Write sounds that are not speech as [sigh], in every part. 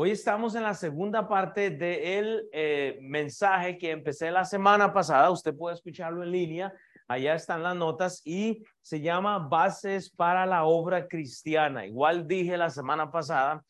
Hoy estamos en la segunda parte del eh, mensaje que empecé la semana pasada. Usted puede escucharlo en línea. Allá están las notas y se llama Bases para la Obra Cristiana. Igual dije la semana pasada,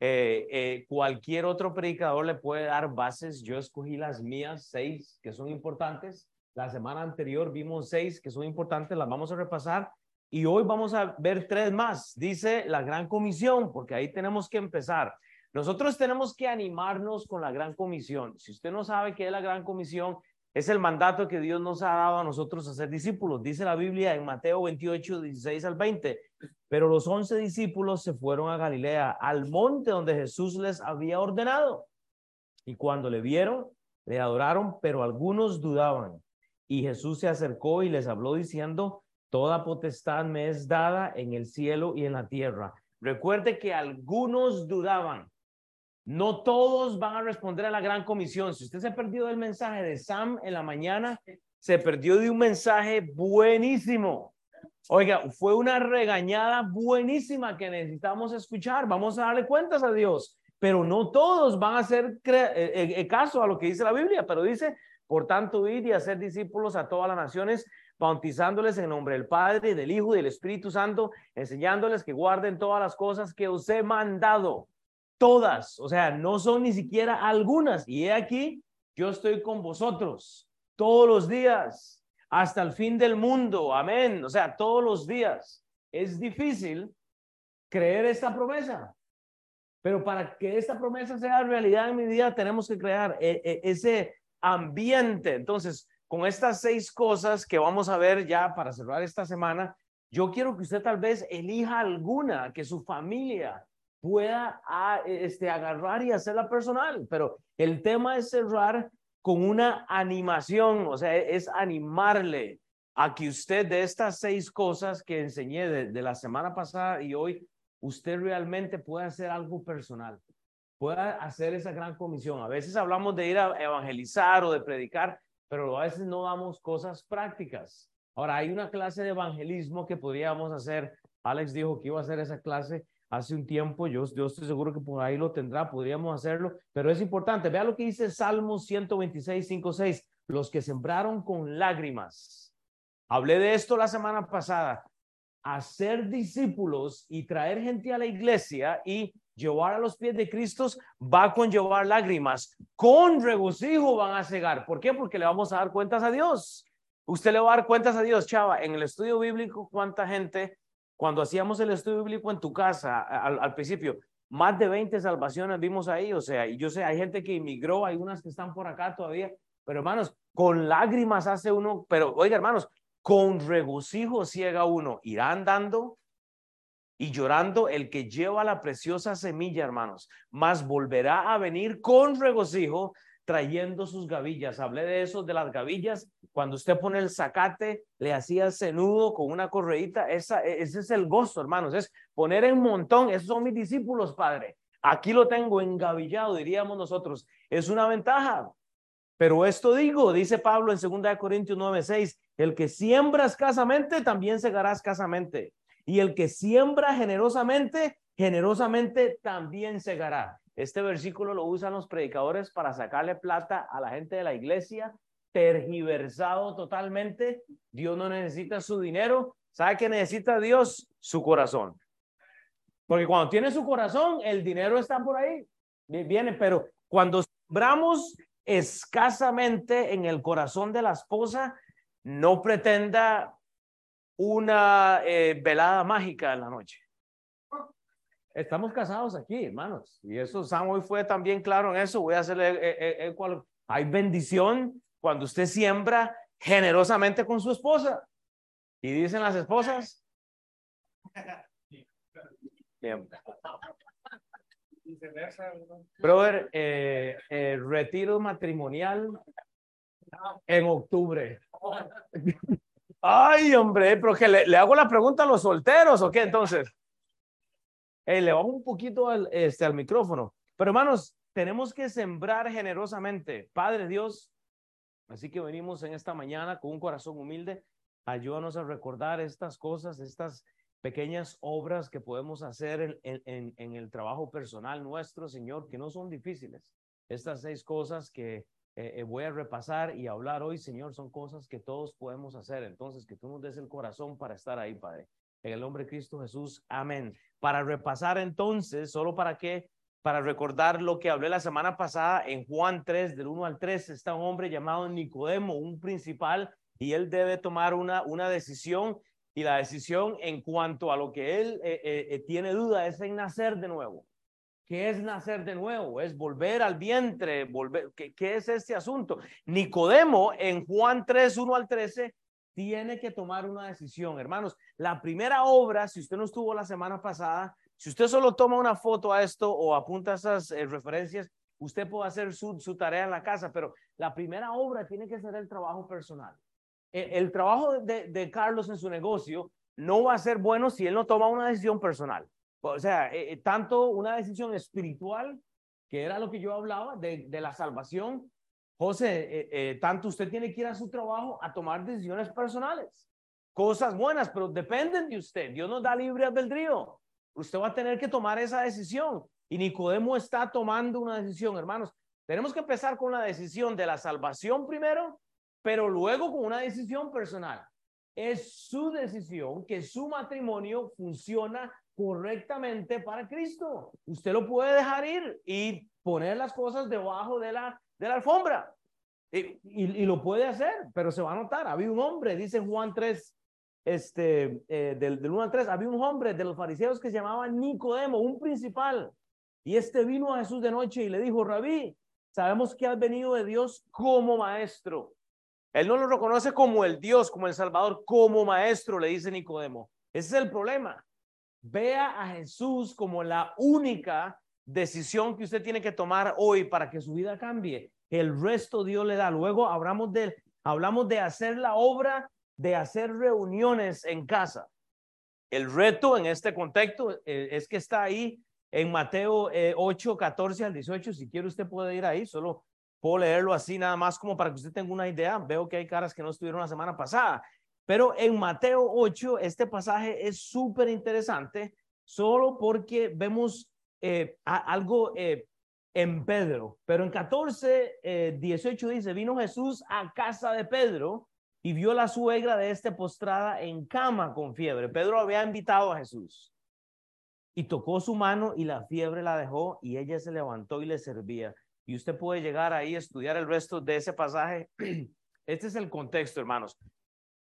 eh, eh, cualquier otro predicador le puede dar bases. Yo escogí las mías, seis que son importantes. La semana anterior vimos seis que son importantes, las vamos a repasar. Y hoy vamos a ver tres más. Dice la Gran Comisión, porque ahí tenemos que empezar. Nosotros tenemos que animarnos con la gran comisión. Si usted no sabe qué es la gran comisión, es el mandato que Dios nos ha dado a nosotros a ser discípulos. Dice la Biblia en Mateo 28, 16 al 20. Pero los once discípulos se fueron a Galilea, al monte donde Jesús les había ordenado. Y cuando le vieron, le adoraron, pero algunos dudaban. Y Jesús se acercó y les habló diciendo, Toda potestad me es dada en el cielo y en la tierra. Recuerde que algunos dudaban. No todos van a responder a la gran comisión. Si usted se perdió del mensaje de Sam en la mañana, se perdió de un mensaje buenísimo. Oiga, fue una regañada buenísima que necesitamos escuchar. Vamos a darle cuentas a Dios, pero no todos van a hacer eh, eh, eh, caso a lo que dice la Biblia, pero dice, por tanto, ir y hacer discípulos a todas las naciones, bautizándoles en nombre del Padre, del Hijo y del Espíritu Santo, enseñándoles que guarden todas las cosas que os he mandado todas, o sea, no son ni siquiera algunas. Y he aquí, yo estoy con vosotros todos los días, hasta el fin del mundo. Amén. O sea, todos los días. Es difícil creer esta promesa. Pero para que esta promesa sea realidad en mi vida, tenemos que crear e, e, ese ambiente. Entonces, con estas seis cosas que vamos a ver ya para cerrar esta semana, yo quiero que usted tal vez elija alguna que su familia pueda ah, este, agarrar y hacerla personal. Pero el tema es cerrar con una animación, o sea, es animarle a que usted de estas seis cosas que enseñé de, la semana pasada y hoy, usted realmente pueda hacer algo personal, pueda hacer esa gran comisión. A veces hablamos de ir a evangelizar o de predicar, pero a veces no damos cosas prácticas. Ahora, hay una clase de evangelismo que podríamos hacer. Alex dijo que iba a hacer esa clase hace un tiempo, yo, yo estoy seguro que por ahí lo tendrá, podríamos hacerlo, pero es importante. Vea lo que dice Salmo 126, 5, 6, los que sembraron con lágrimas. Hablé de esto la semana pasada. Hacer discípulos y traer gente a la iglesia y llevar a los pies de Cristo va a conllevar lágrimas. Con regocijo van a cegar. ¿Por qué? Porque le vamos a dar cuentas a Dios. Usted le va a dar cuentas a Dios, chava. En el estudio bíblico, ¿cuánta gente cuando hacíamos el estudio bíblico en tu casa, al, principio, más de 20 salvaciones vimos ahí, o sea, y yo sé, hay gente que inmigró, hay unas que están por acá todavía, pero hermanos, con lágrimas hace uno, pero oiga, hermanos, con regocijo ciega uno, irá andando y llorando el que lleva la preciosa semilla, hermanos, más volverá a venir con regocijo trayendo sus gavillas. Hablé de eso, de las gavillas. Cuando usted pone el zacate, le hacía ese nudo con una correíta. Esa, e, ese es el gozo, hermanos. Es poner en montón. Esos son mis discípulos, Padre. Aquí lo tengo engavillado, diríamos nosotros. Es una ventaja. Pero esto digo, dice Pablo en 2 Corintios 9:6, el que siembra escasamente, también segará escasamente. Y el que siembra generosamente, generosamente también segará. Este versículo lo usan los predicadores para sacarle plata a la gente de la iglesia, tergiversado totalmente. Dios no necesita su dinero. ¿Sabe qué necesita Dios? Su corazón. Porque cuando tiene su corazón, el dinero está por ahí. Viene, pero cuando sembramos escasamente en el corazón de la esposa, no pretenda una eh, velada mágica en la noche. Estamos casados aquí, hermanos. Y eso, Sam hoy fue también claro en eso. Voy a hacerle, eh, eh, eh, hay bendición cuando usted siembra generosamente con su esposa. Y dicen las esposas. Bien. Brother, retiro matrimonial en octubre. [laughs] Ay, hombre, pero que le hago la pregunta a los solteros o qué entonces le vamos un poquito al, este, al micrófono. Pero hermanos, tenemos que sembrar generosamente. Padre Dios, así que venimos en esta mañana con un corazón humilde. Ayúdanos a recordar estas cosas, estas pequeñas obras que podemos hacer en, en, en, el trabajo personal nuestro, Señor, que no son difíciles. Estas seis cosas que eh, eh, voy a repasar y hablar hoy, Señor, son cosas que todos podemos hacer. Entonces, que tú nos des el corazón para estar ahí, Padre. En el nombre de Cristo Jesús, amén. Para repasar entonces, solo para que, para recordar lo que hablé la semana pasada en Juan 3, del 1 al 3, está un hombre llamado Nicodemo, un principal, y él debe tomar una, una decisión y la decisión en cuanto a lo que él eh, eh, eh, tiene duda es en nacer de nuevo. ¿Qué es nacer de nuevo? Es volver al vientre, volver. ¿Qué, qué es este asunto? Nicodemo en Juan 3, 1 al 13, tiene que tomar una decisión. Hermanos, la primera obra, si usted no estuvo la semana pasada, si usted solo toma una foto a esto o apunta esas referencias, usted puede hacer su, tarea en la casa, pero la primera obra tiene que ser el trabajo personal el, trabajo de, Carlos en su negocio no va a ser bueno si él no toma una decisión personal. O sea, eh, eh, tanto una decisión espiritual, que era lo que yo hablaba, de, la salvación. José, eh, tanto usted tiene que ir a su trabajo a tomar decisiones personales. Cosas buenas, pero dependen de usted. Dios nos da libre albedrío. Usted va a tener que tomar esa decisión. Y Nicodemo está tomando una decisión, hermanos. Tenemos que empezar con la decisión de la salvación primero pero luego con una decisión personal. Es su decisión que su matrimonio funciona correctamente para Cristo. Usted lo puede dejar ir y poner las cosas debajo de la, de la alfombra. Y, y, lo puede hacer, pero se va a notar. Había un hombre, dice Juan 3, este, eh, del, del 1 al 3, había un hombre de los fariseos que se llamaba Nicodemo, un principal. Y este vino a Jesús de noche y le dijo, Rabí, sabemos que has venido de Dios como maestro él no lo reconoce como el Dios, como el Salvador, como maestro, le dice Nicodemo. Ese es el problema. Vea a Jesús como la única decisión que usted tiene que tomar hoy para que su vida cambie. El resto Dios le da. Luego hablamos de, hablamos de hacer la obra, de hacer reuniones en casa. El reto en este contexto eh, es que está ahí en Mateo 8, eh, 14 al 18. Si quiere usted puede ir ahí, solo Puedo leerlo así nada más como para que usted tenga una idea. Veo que hay caras que no estuvieron la semana pasada. Pero en Mateo 8, este pasaje es súper interesante, solo porque vemos eh, algo en Pedro. Pero en 14, 18 eh, dice, vino Jesús a casa de Pedro y vio la suegra de este postrada en cama con fiebre. Pedro había invitado a Jesús y tocó su mano y la fiebre la dejó y ella se levantó y le servía y usted puede llegar ahí a estudiar el resto de ese pasaje. [clears throat] Este es el contexto, hermanos.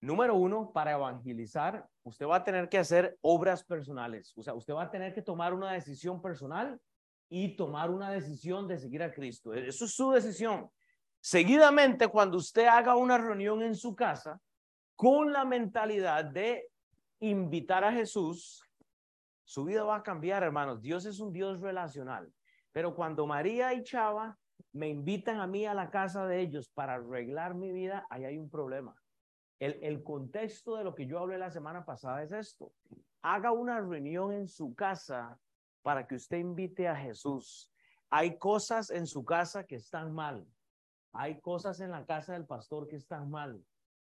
Número uno, para evangelizar, usted va a tener que hacer obras personales. O sea, usted va a tener que tomar una decisión personal y tomar una decisión de seguir a Cristo. Eso es su decisión. Seguidamente, cuando usted haga una reunión en su casa con la mentalidad de invitar a Jesús, su vida va a cambiar, hermanos. Dios es un Dios relacional. Pero cuando María y Chava me invitan a mí a la casa de ellos para arreglar mi vida, ahí hay un problema. El, el contexto de lo que yo hablé la semana pasada es esto. Haga una reunión en su casa para que usted invite a Jesús. Hay cosas en su casa que están mal. Hay cosas en la casa del pastor que están mal.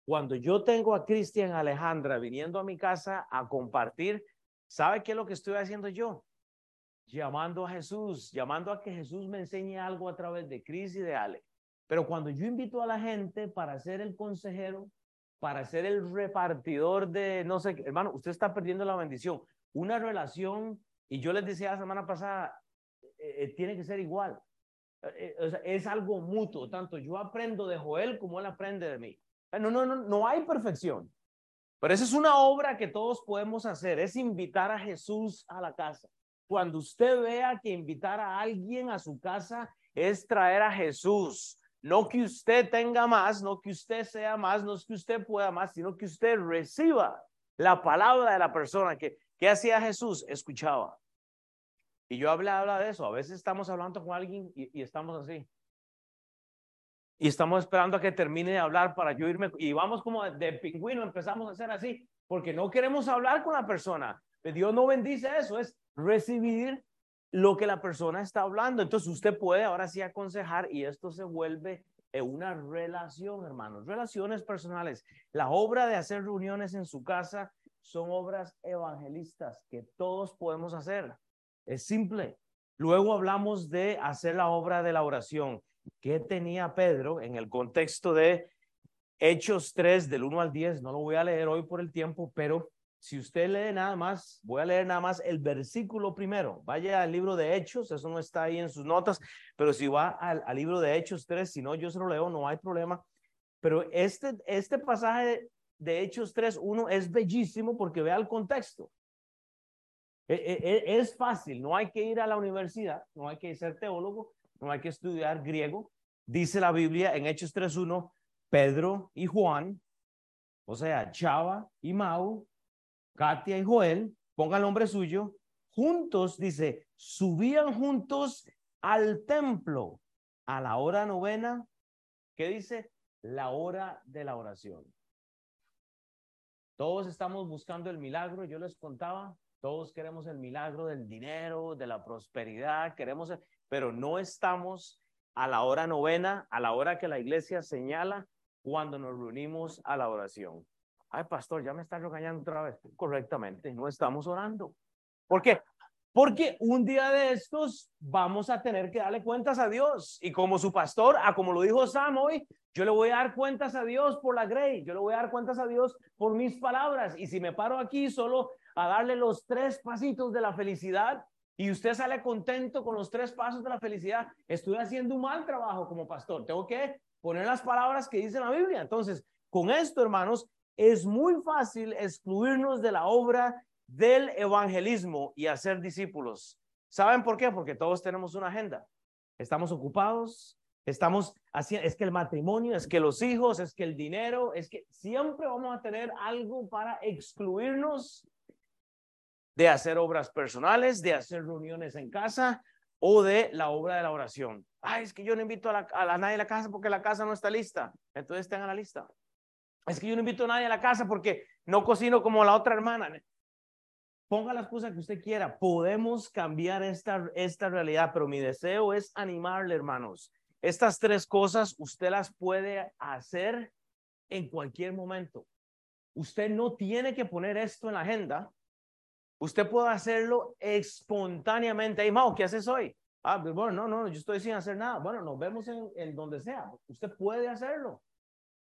Cuando yo tengo a Cristian Alejandra viniendo a mi casa a compartir, ¿sabe qué es lo que estoy haciendo yo? llamando a Jesús, llamando a que Jesús me enseñe algo a través de Cris y de Ale. Pero cuando yo invito a la gente para ser el consejero, para ser el repartidor de, no sé, hermano, usted está perdiendo la bendición. Una relación, y yo les decía la semana pasada, eh, eh, tiene que ser igual. Eh, es algo mutuo, tanto yo aprendo de Joel como él aprende de mí. No, no, no, no hay perfección. Pero esa es una obra que todos podemos hacer, es invitar a Jesús a la casa. Cuando usted vea que invitar a alguien a su casa es traer a Jesús, no que usted tenga más, no que usted sea más, no es que usted pueda más, sino que usted reciba la palabra de la persona que, que hacía Jesús, escuchaba. Y yo hablaba de eso. A veces estamos hablando con alguien y, y, estamos así. Y estamos esperando a que termine de hablar para yo irme. Y vamos como de pingüino, empezamos a hacer así, porque no queremos hablar con la persona. Dios no bendice eso, es recibir lo que la persona está hablando. Entonces usted puede ahora sí aconsejar y esto se vuelve una relación, hermanos, relaciones personales. La obra de hacer reuniones en su casa son obras evangelistas que todos podemos hacer. Es simple. Luego hablamos de hacer la obra de la oración. ¿Qué tenía Pedro en el contexto de Hechos 3 del 1 al 10? No lo voy a leer hoy por el tiempo, pero si usted lee nada más, voy a leer nada más el versículo primero. Vaya al libro de Hechos, eso no está ahí en sus notas, pero si va al, libro de Hechos 3, si no, yo se lo leo, no hay problema. Pero este, este pasaje de Hechos 3, 1 es bellísimo porque vea el contexto. E, e, e, es fácil, no hay que ir a la universidad, no hay que ser teólogo, no hay que estudiar griego. Dice la Biblia en Hechos 3.1, Pedro y Juan, o sea, Chava y Mau, Katia y Joel, ponga el nombre suyo, juntos, dice, subían juntos al templo a la hora novena, ¿qué dice? La hora de la oración. Todos estamos buscando el milagro, yo les contaba, todos queremos el milagro del dinero, de la prosperidad, queremos, pero no estamos a la hora novena, a la hora que la iglesia señala cuando nos reunimos a la oración. Ay, pastor, ya me está regañando otra vez. Correctamente, no estamos orando. ¿Por qué? Porque un día de estos vamos a tener que darle cuentas a Dios. Y como su pastor, a como lo dijo Sam hoy, yo le voy a dar cuentas a Dios por la grey. Yo le voy a dar cuentas a Dios por mis palabras. Y si me paro aquí solo a darle los tres pasitos de la felicidad y usted sale contento con los tres pasos de la felicidad, estoy haciendo un mal trabajo como pastor. Tengo que poner las palabras que dice la Biblia. Entonces, con esto, hermanos, es muy fácil excluirnos de la obra del evangelismo y hacer discípulos. ¿Saben por qué? Porque todos tenemos una agenda. Estamos ocupados, estamos haciendo, es que el matrimonio, es que los hijos, es que el dinero, es que siempre vamos a tener algo para excluirnos de hacer obras personales, de hacer reuniones en casa o de la obra de la oración. Ay, es que yo no invito a, la, a nadie a la casa porque la casa no está lista. Entonces tengan la lista. Es que yo no invito a nadie a la casa porque no cocino como la otra hermana. Ponga las cosas que usted quiera. Podemos cambiar esta, esta realidad, pero mi deseo es animarle, hermanos. Estas tres cosas usted las puede hacer en cualquier momento. Usted no tiene que poner esto en la agenda. Usted puede hacerlo espontáneamente. Hey, Mao, ¿qué haces hoy? Ah, pues, bueno, no, no, yo estoy sin hacer nada. Bueno, nos vemos en, en donde sea. Usted puede hacerlo.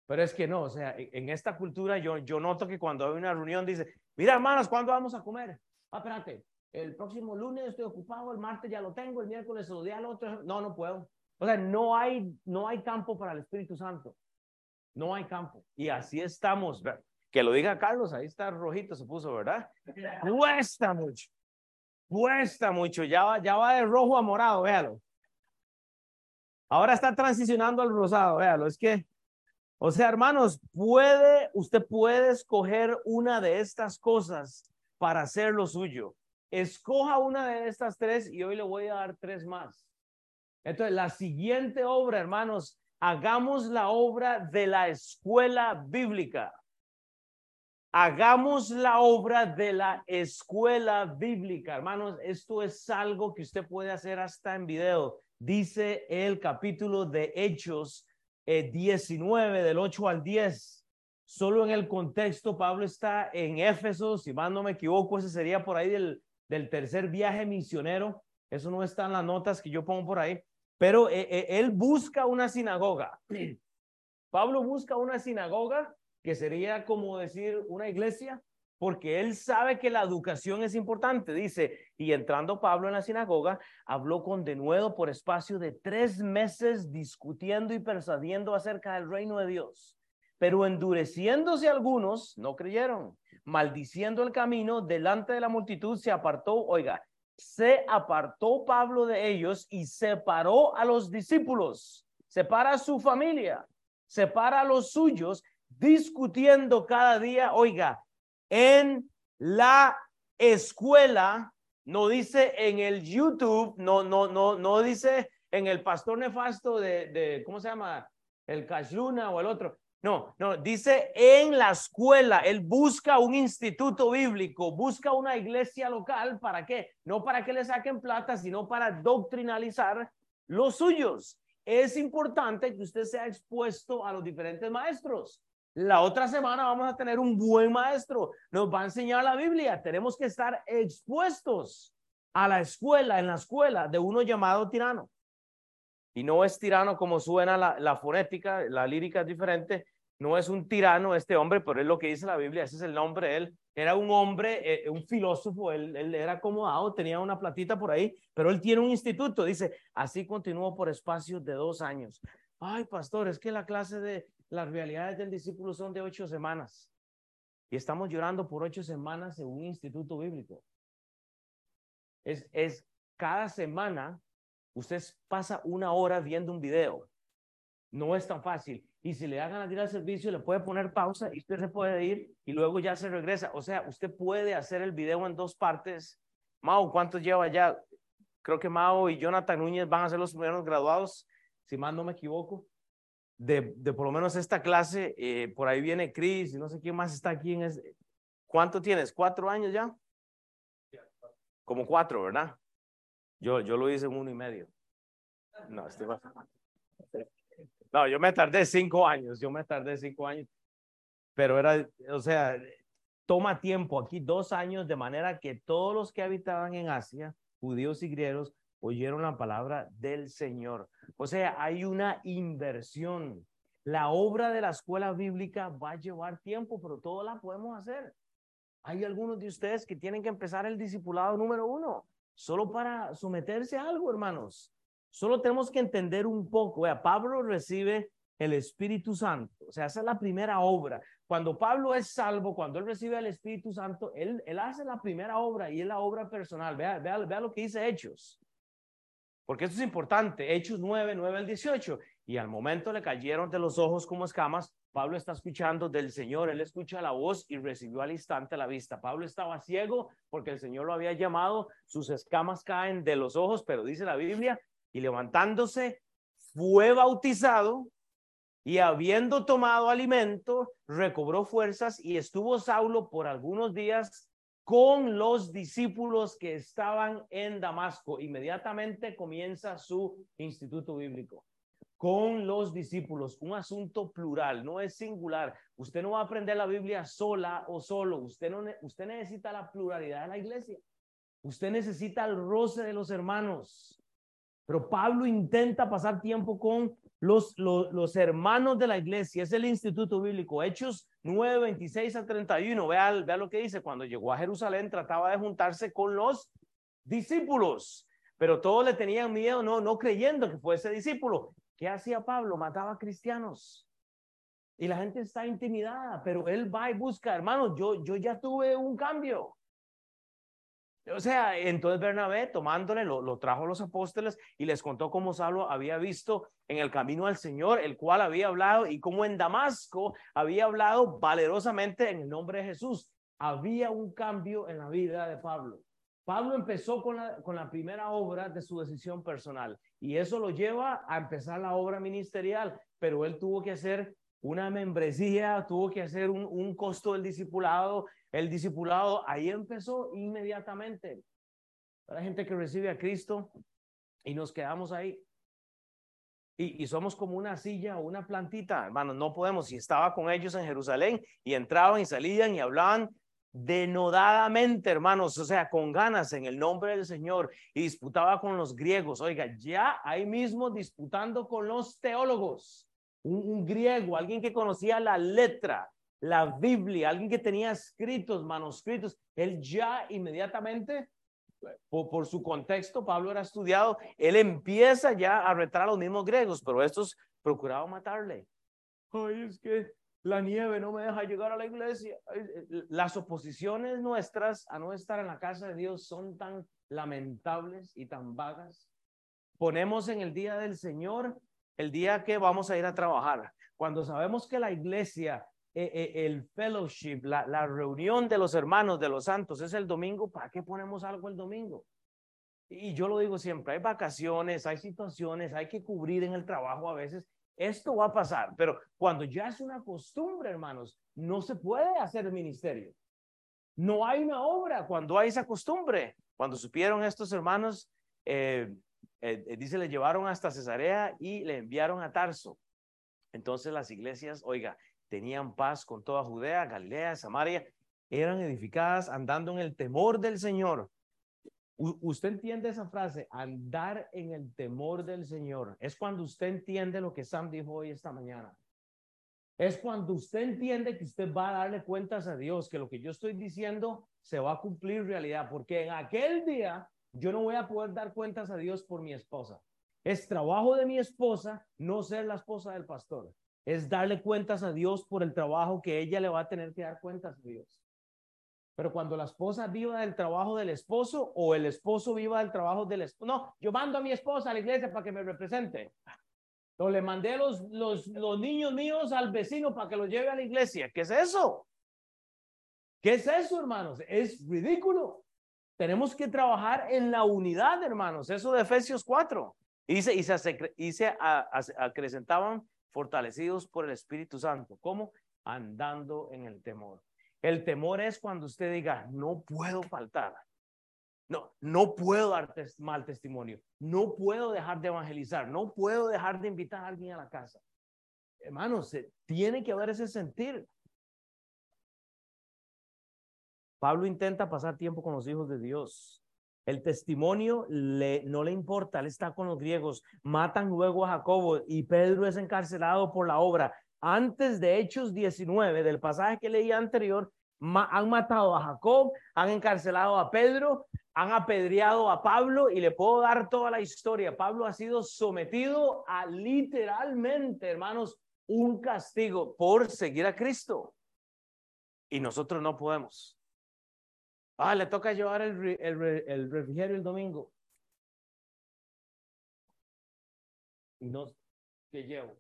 Pero es que no, o sea, en esta cultura yo, yo noto que cuando hay una reunión dice, mira hermanos, ¿cuándo vamos a comer? Ah, espérate, el próximo lunes estoy ocupado, el martes ya lo tengo, el miércoles lo di al otro. No, no puedo. O sea, no hay, no hay campo para el Espíritu Santo. No hay campo. Y así estamos. Que lo diga Carlos, ahí está rojito, se puso, ¿verdad? Cuesta mucho. Cuesta mucho. Ya va, ya va de rojo a morado, véalo. Ahora está transicionando al rosado, véalo. Es que o sea, hermanos, puede, usted puede escoger una de estas cosas para hacer lo suyo. Escoja una de estas tres y hoy le voy a dar tres más. Entonces, la siguiente obra, hermanos, hagamos la obra de la escuela bíblica. Hagamos la obra de la escuela bíblica, hermanos. Esto es algo que usted puede hacer hasta en video. Dice el capítulo de Hechos 19 eh, del 8 al 10. Solo en el contexto, Pablo está en Éfeso, si mal no me equivoco, ese sería por ahí del, del tercer viaje misionero. Eso no está en las notas que yo pongo por ahí, pero eh, eh, él busca una sinagoga. [clears throat] Pablo busca una sinagoga que sería como decir una iglesia, porque él sabe que la educación es importante. Dice, y entrando Pablo en la sinagoga, habló con denuedo por espacio de tres meses discutiendo y persuadiendo acerca del reino de Dios. Pero endureciéndose algunos, no creyeron. Maldiciendo el camino, delante de la multitud se apartó, oiga, se apartó Pablo de ellos y separó a los discípulos, separa a su familia, separa a los suyos, discutiendo cada día, oiga, en la escuela, no dice en el YouTube, no, no, no, no dice en el pastor nefasto de, de ¿cómo se llama? El Cash Luna o el otro. No, no, dice en la escuela, él busca un instituto bíblico, busca una iglesia local, ¿para qué? No para que le saquen plata, sino para doctrinalizar los suyos. Es importante que usted sea expuesto a los diferentes maestros. La otra semana vamos a tener un buen maestro, nos va a enseñar la Biblia. Tenemos que estar expuestos a la escuela, en la escuela de uno llamado tirano. Y no es tirano como suena la, la fonética, la lírica es diferente. No es un tirano este hombre, pero es lo que dice la Biblia, ese es el nombre él. Era un hombre, eh, un filósofo, él, él era acomodado, tenía una platita por ahí, pero él tiene un instituto. Dice, así continuó por espacios de dos años. Ay, pastor, es que la clase de las realidades del discípulo son de ocho semanas. Y estamos llorando por ocho semanas en un instituto bíblico. Es, es cada semana usted pasa una hora viendo un video. No es tan fácil. Y si le hagan a ir al servicio, le puede poner pausa y usted se puede ir y luego ya se regresa. O sea, usted puede hacer el video en dos partes. Mao, ¿cuántos lleva ya? Creo que Mao y Jonathan Núñez van a ser los primeros graduados, si mal no me equivoco, de, de por lo menos esta clase. Eh, por ahí viene Chris y no sé quién más está aquí. En ¿Cuánto tienes? ¿Cuatro años ya? Como cuatro, ¿verdad? Yo, yo lo hice en uno y medio. No, estoy No, yo me tardé cinco años, yo me tardé cinco años. Pero era, o sea, toma tiempo aquí dos años de manera que todos los que habitaban en Asia, judíos y griegos, oyeron la palabra del Señor. O sea, hay una inversión. La obra de la escuela bíblica va a llevar tiempo, pero todo la podemos hacer. Hay algunos de ustedes que tienen que empezar el discipulado número uno, solo para someterse a algo, hermanos. Solo tenemos que entender un poco. Vea, Pablo recibe el Espíritu Santo. O sea, esa es la primera obra. Cuando Pablo es salvo, cuando él recibe el Espíritu Santo, él, él hace la primera obra y es la obra personal. Vea, vea, vea lo que dice Hechos. Porque esto es importante. Hechos 9, 9 al 18. Y al momento le cayeron de los ojos como escamas. Pablo está escuchando del Señor. Él escucha la voz y recibió al instante la vista. Pablo estaba ciego porque el Señor lo había llamado. Sus escamas caen de los ojos, pero dice la Biblia, y levantándose, fue bautizado y habiendo tomado alimento, recobró fuerzas y estuvo Saulo por algunos días con los discípulos que estaban en Damasco. Inmediatamente comienza su instituto bíblico. Con los discípulos, un asunto plural, no es singular. Usted no va a aprender la Biblia sola o solo. Usted, usted necesita la pluralidad de la iglesia. Usted necesita el roce de los hermanos. Pero Pablo intenta pasar tiempo con los, los, hermanos de la iglesia. Es el instituto bíblico. Hechos 9, 26 a 31. Vea, vea lo que dice. Cuando llegó a Jerusalén trataba de juntarse con los discípulos. Pero todos le tenían miedo, no, no creyendo que fuese discípulo. ¿Qué hacía Pablo? Mataba cristianos. Y la gente está intimidada, pero él va y busca, hermanos, yo, yo ya tuve un cambio. O sea, entonces Bernabé tomándole lo, lo, trajo a los apóstoles y les contó cómo Saulo había visto en el camino al Señor, el cual había hablado y cómo en Damasco había hablado valerosamente en el nombre de Jesús. Había un cambio en la vida de Pablo. Pablo empezó con la, con la primera obra de su decisión personal y eso lo lleva a empezar la obra ministerial, pero él tuvo que hacer una membresía, tuvo que hacer un, un costo del discipulado, el discipulado ahí empezó inmediatamente. Para gente que recibe a Cristo y nos quedamos ahí. Y, y, somos como una silla o una plantita, hermanos, no podemos. Si estaba con ellos en Jerusalén y entraban y salían y hablaban denodadamente, hermanos, o sea, con ganas en el nombre del Señor y disputaba con los griegos. Oiga, ya ahí mismo disputando con los teólogos, un griego, alguien que conocía la letra, la Biblia, alguien que tenía escritos, manuscritos, él ya inmediatamente, por, su contexto, Pablo era estudiado, él empieza ya a retar a los mismos griegos, pero estos procuraban matarle. Ay, es que la nieve no me deja llegar a la iglesia. Eh, las oposiciones nuestras a no estar en la casa de Dios son tan lamentables y tan vagas. Ponemos en el día del Señor el día que vamos a ir a trabajar. Cuando sabemos que la iglesia el fellowship, la, la reunión de los hermanos, de los santos, es el domingo, ¿para qué ponemos algo el domingo? Y yo lo digo siempre, hay vacaciones, hay situaciones, hay que cubrir en el trabajo a veces. Esto va a pasar, pero cuando ya es una costumbre, hermanos, no se puede hacer ministerio. No hay una obra cuando hay esa costumbre. Cuando supieron estos hermanos, eh, dice, le llevaron hasta Cesarea y le enviaron a Tarso. Entonces las iglesias, oiga, tenían paz con toda Judea, Galilea, Samaria, eran edificadas andando en el temor del Señor. usted entiende esa frase, andar en el temor del Señor. Es cuando usted entiende lo que Sam dijo hoy esta mañana. Es cuando usted entiende que usted va a darle cuentas a Dios, que lo que yo estoy diciendo se va a cumplir realidad, porque en aquel día yo no voy a poder dar cuentas a Dios por mi esposa. Es trabajo de mi esposa no ser la esposa del pastor. Es darle cuentas a Dios por el trabajo que ella le va a tener que dar cuentas a Dios. Pero cuando la esposa viva del trabajo del esposo o el esposo viva del trabajo del esposo, no, yo mando a mi esposa a la iglesia para que me represente. O le mandé los, los, los niños míos al vecino para que los lleve a la iglesia. ¿Qué es eso? ¿Qué es eso, hermanos? Es ridículo. Tenemos que trabajar en la unidad, hermanos. Eso de Efesios 4. Y se, y se, acrecentaban fortalecidos por el Espíritu Santo. ¿Cómo? Andando en el temor. El temor es cuando usted diga, no puedo faltar. No, no puedo dar mal testimonio. No puedo dejar de evangelizar. No puedo dejar de invitar a alguien a la casa. Hermanos, tiene que haber ese sentir. Pablo intenta pasar tiempo con los hijos de Dios. El testimonio no le importa, él está con los griegos, matan luego a Jacobo y Pedro es encarcelado por la obra. Antes de Hechos 19, del pasaje que leí anterior, han matado a Jacob, han encarcelado a Pedro, han apedreado a Pablo y le puedo dar toda la historia. Pablo ha sido sometido a literalmente, hermanos, un castigo por seguir a Cristo. Y nosotros no podemos. Ah, le toca llevar el, el, refrigerio el domingo. Y no, ¿qué llevo?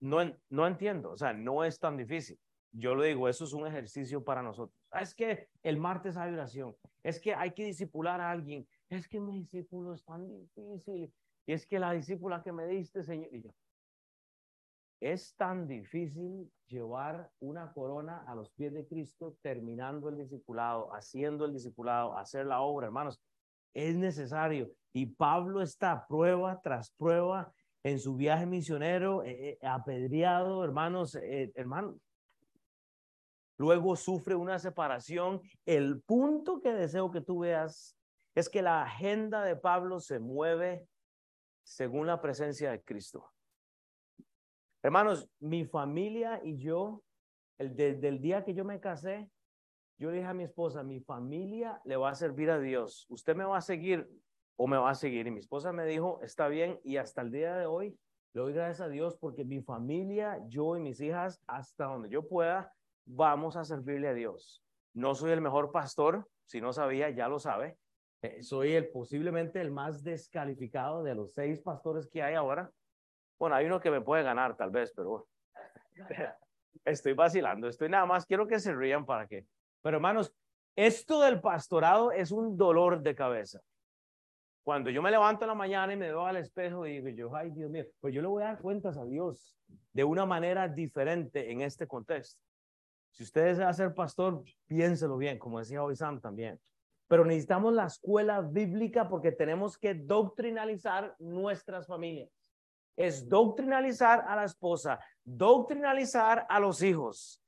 No, no entiendo, o sea, no es tan difícil. Yo lo digo, eso es un ejercicio para nosotros. Ah, es que el martes hay oración, es que hay que disipular a alguien, es que mi discípulo es tan difícil, y es que la discípula que me diste, Señor, y yo, es tan difícil llevar una corona a los pies de Cristo, terminando el discipulado, haciendo el discipulado, hacer la obra, hermanos. Es necesario. Y Pablo está prueba tras prueba en su viaje misionero, eh, eh, apedreado, hermanos, eh, hermanos. Luego sufre una separación. El punto que deseo que tú veas es que la agenda de Pablo se mueve según la presencia de Cristo. Hermanos, mi familia y yo, el desde el día que yo me casé, yo le dije a mi esposa, mi familia le va a servir a Dios. ¿Usted me va a seguir o me va a seguir? Y mi esposa me dijo, está bien. Y hasta el día de hoy, le doy gracias a Dios porque mi familia, yo y mis hijas, hasta donde yo pueda, vamos a servirle a Dios. No soy el mejor pastor, si no sabía, ya lo sabe. Eh, soy el posiblemente el más descalificado de los seis pastores que hay ahora. Bueno, hay uno que me puede ganar tal vez, pero [laughs] estoy vacilando, estoy nada más, quiero que se rían para que. Pero hermanos, esto del pastorado es un dolor de cabeza. Cuando yo me levanto en la mañana y me veo al espejo y digo yo, ay Dios mío, pues yo le voy a dar cuentas a Dios de una manera diferente en este contexto. Si usted desea ser pastor, piénselo bien, como decía hoy Sam también. Pero necesitamos la escuela bíblica porque tenemos que doctrinalizar nuestras familias es doctrinalizar a la esposa, doctrinalizar a los hijos.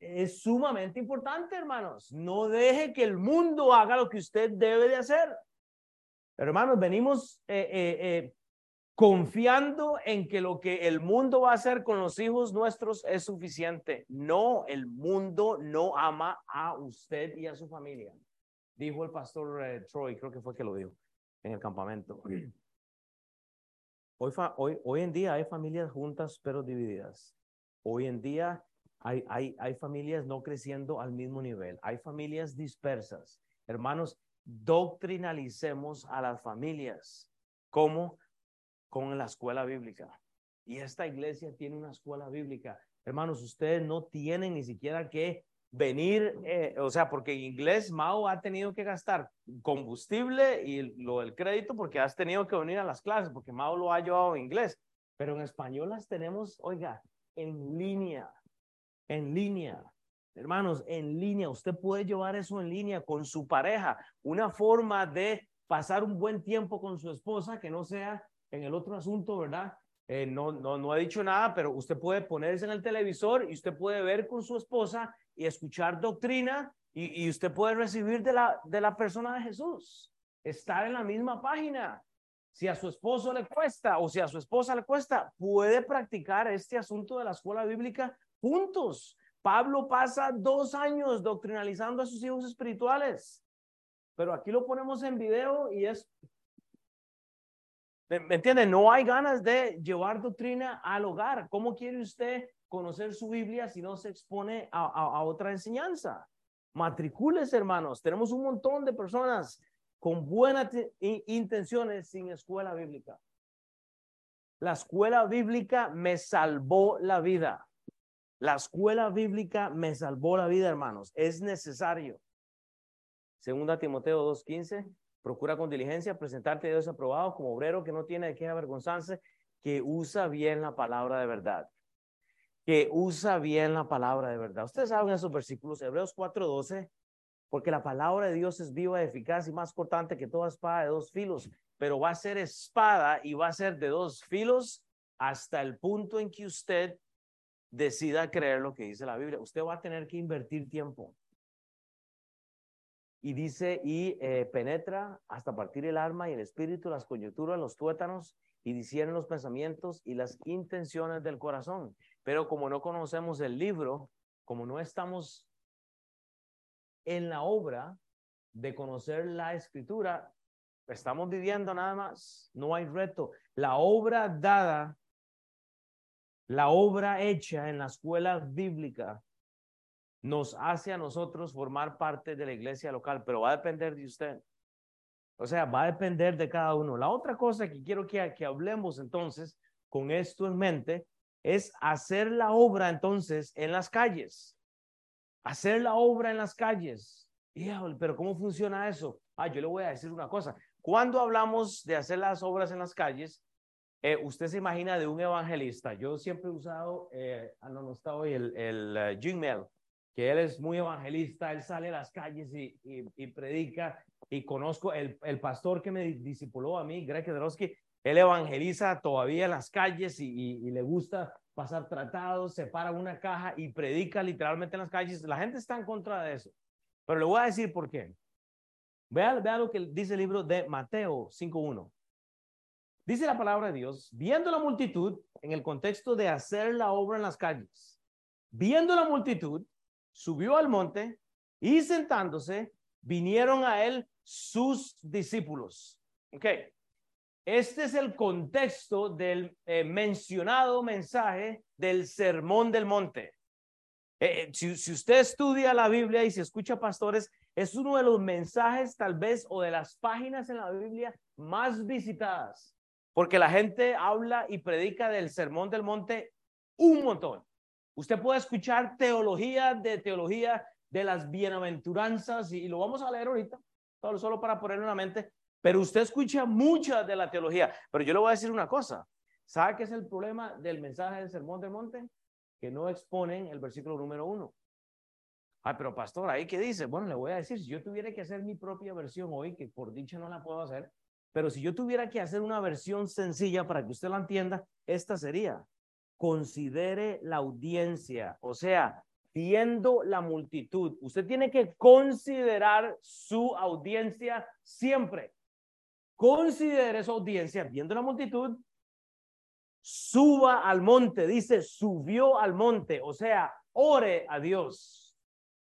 Es sumamente importante, hermanos. No deje que el mundo haga lo que usted debe de hacer. hermanos, venimos eh, eh, eh, confiando en que lo que el mundo va a hacer con los hijos nuestros es suficiente. No, el mundo no ama a usted y a su familia. Dijo el pastor Troy, creo que fue que lo dijo en el campamento. Hoy, en día hay familias juntas pero divididas. Hoy en día hay, hay, hay familias no creciendo al mismo nivel. Hay familias dispersas. Hermanos, doctrinalicemos a las familias. como Con la escuela bíblica. Y esta iglesia tiene una escuela bíblica. Hermanos, ustedes no tienen ni siquiera que venir, eh, o sea, porque en inglés Mao ha tenido que gastar combustible y lo del crédito porque has tenido que venir a las clases, porque Mao lo ha llevado en inglés, pero en español las tenemos, oiga, en línea, en línea. Hermanos, en línea, usted puede llevar eso en línea con su pareja, una forma de pasar un buen tiempo con su esposa que no sea en el otro asunto, ¿verdad? eh, no, no, no he dicho nada, pero usted puede ponerse en el televisor y usted puede ver con su esposa y escuchar doctrina y, y usted puede recibir de la, de la persona de Jesús. Estar en la misma página. Si a su esposo le cuesta o si a su esposa le cuesta, puede practicar este asunto de la escuela bíblica juntos. Pablo pasa dos años doctrinalizando a sus hijos espirituales, pero aquí lo ponemos en video y es ¿Me, entiende? No hay ganas de llevar doctrina al hogar. ¿Cómo quiere usted conocer su Biblia si no se expone a, otra enseñanza? Matricules, hermanos. Tenemos un montón de personas con buenas intenciones sin escuela bíblica. La escuela bíblica me salvó la vida. La escuela bíblica me salvó la vida, hermanos. Es necesario. Segunda Timoteo 2.15. Procura con diligencia presentarte a Dios aprobado como obrero que no tiene de qué avergonzarse, que usa bien la palabra de verdad. Que usa bien la palabra de verdad. Ustedes saben esos versículos, Hebreos 4:12, porque la palabra de Dios es viva, eficaz y más cortante que toda espada de dos filos, pero va a ser espada y va a ser de dos filos hasta el punto en que usted decida creer lo que dice la Biblia. Usted va a tener que invertir tiempo y dice, y eh, penetra hasta partir el alma y el espíritu, las coyunturas, los tuétanos, y discierne los pensamientos y las intenciones del corazón. Pero como no conocemos el libro, como no estamos en la obra de conocer la escritura, estamos viviendo nada más, no hay reto. La obra dada, la obra hecha en la escuela bíblica nos hace a nosotros formar parte de la iglesia local, pero va a depender de usted. O sea, va a depender de cada uno. La otra cosa que quiero que, hablemos entonces, con esto en mente, es hacer la obra entonces en las calles. Hacer la obra en las calles. pero ¿cómo funciona eso? Ah, yo le voy a decir una cosa. Cuando hablamos de hacer las obras en las calles, eh, usted se imagina de un evangelista. Yo siempre he usado, eh, ah, no, no está hoy, el, el uh, Gmail que él es muy evangelista, él sale a las calles y, y, predica, y conozco el, el, pastor que me discipuló a mí, Greg Kedrowski, él evangeliza todavía en las calles y, le gusta pasar tratados, se para una caja y predica literalmente en las calles. La gente está en contra de eso, pero le voy a decir por qué. Vea, vea lo que dice el libro de Mateo 5.1. Dice la palabra de Dios, viendo la multitud, en el contexto de hacer la obra en las calles, viendo la multitud, subió al monte y sentándose, vinieron a él sus discípulos. Ok. Este es el contexto del eh, mencionado mensaje del sermón del monte. Eh, eh, si, si, usted estudia la Biblia y se escucha pastores, es uno de los mensajes tal vez o de las páginas en la Biblia más visitadas, porque la gente habla y predica del sermón del monte un montón. Usted puede escuchar teología de teología de las bienaventuranzas y, lo vamos a leer ahorita, solo, solo para ponerlo en la mente, pero usted escucha mucha de la teología. Pero yo le voy a decir una cosa. ¿Sabe qué es el problema del mensaje del Sermón del Monte? Que no exponen el versículo número uno. Ay, pero pastor, ¿ahí qué dice? Bueno, le voy a decir, si yo tuviera que hacer mi propia versión hoy, que por dicha no la puedo hacer, pero si yo tuviera que hacer una versión sencilla para que usted la entienda, esta sería, considere la audiencia, o sea, viendo la multitud. Usted tiene que considerar su audiencia siempre. Considere su audiencia viendo la multitud. Suba al monte, dice, subió al monte, o sea, ore a Dios.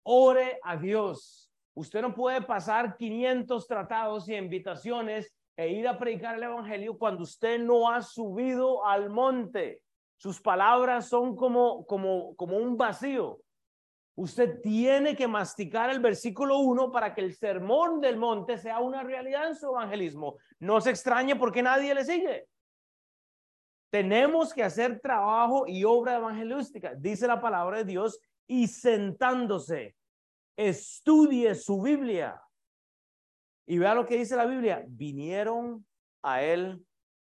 Ore a Dios. Usted no puede pasar 500 tratados y invitaciones e ir a predicar el evangelio cuando usted no ha subido al monte. Sus palabras son como, como, como un vacío. Usted tiene que masticar el versículo 1 para que el sermón del monte sea una realidad en su evangelismo. No se extrañe porque nadie le sigue. Tenemos que hacer trabajo y obra evangelística, dice la palabra de Dios, y sentándose, estudie su Biblia. Y vea lo que dice la Biblia. Vinieron a él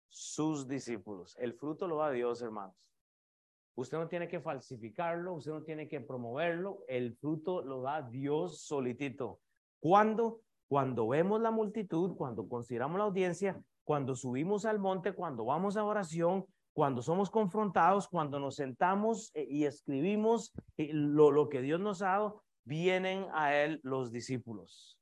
sus discípulos. El fruto lo da Dios, hermanos. Usted no tiene que falsificarlo, usted no tiene que promoverlo, el fruto lo da Dios solitito. ¿Cuándo? Cuando vemos la multitud, cuando consideramos la audiencia, cuando subimos al monte, cuando vamos a oración, cuando somos confrontados, cuando nos sentamos eh, y escribimos eh, lo, lo que Dios nos ha dado, vienen a Él los discípulos.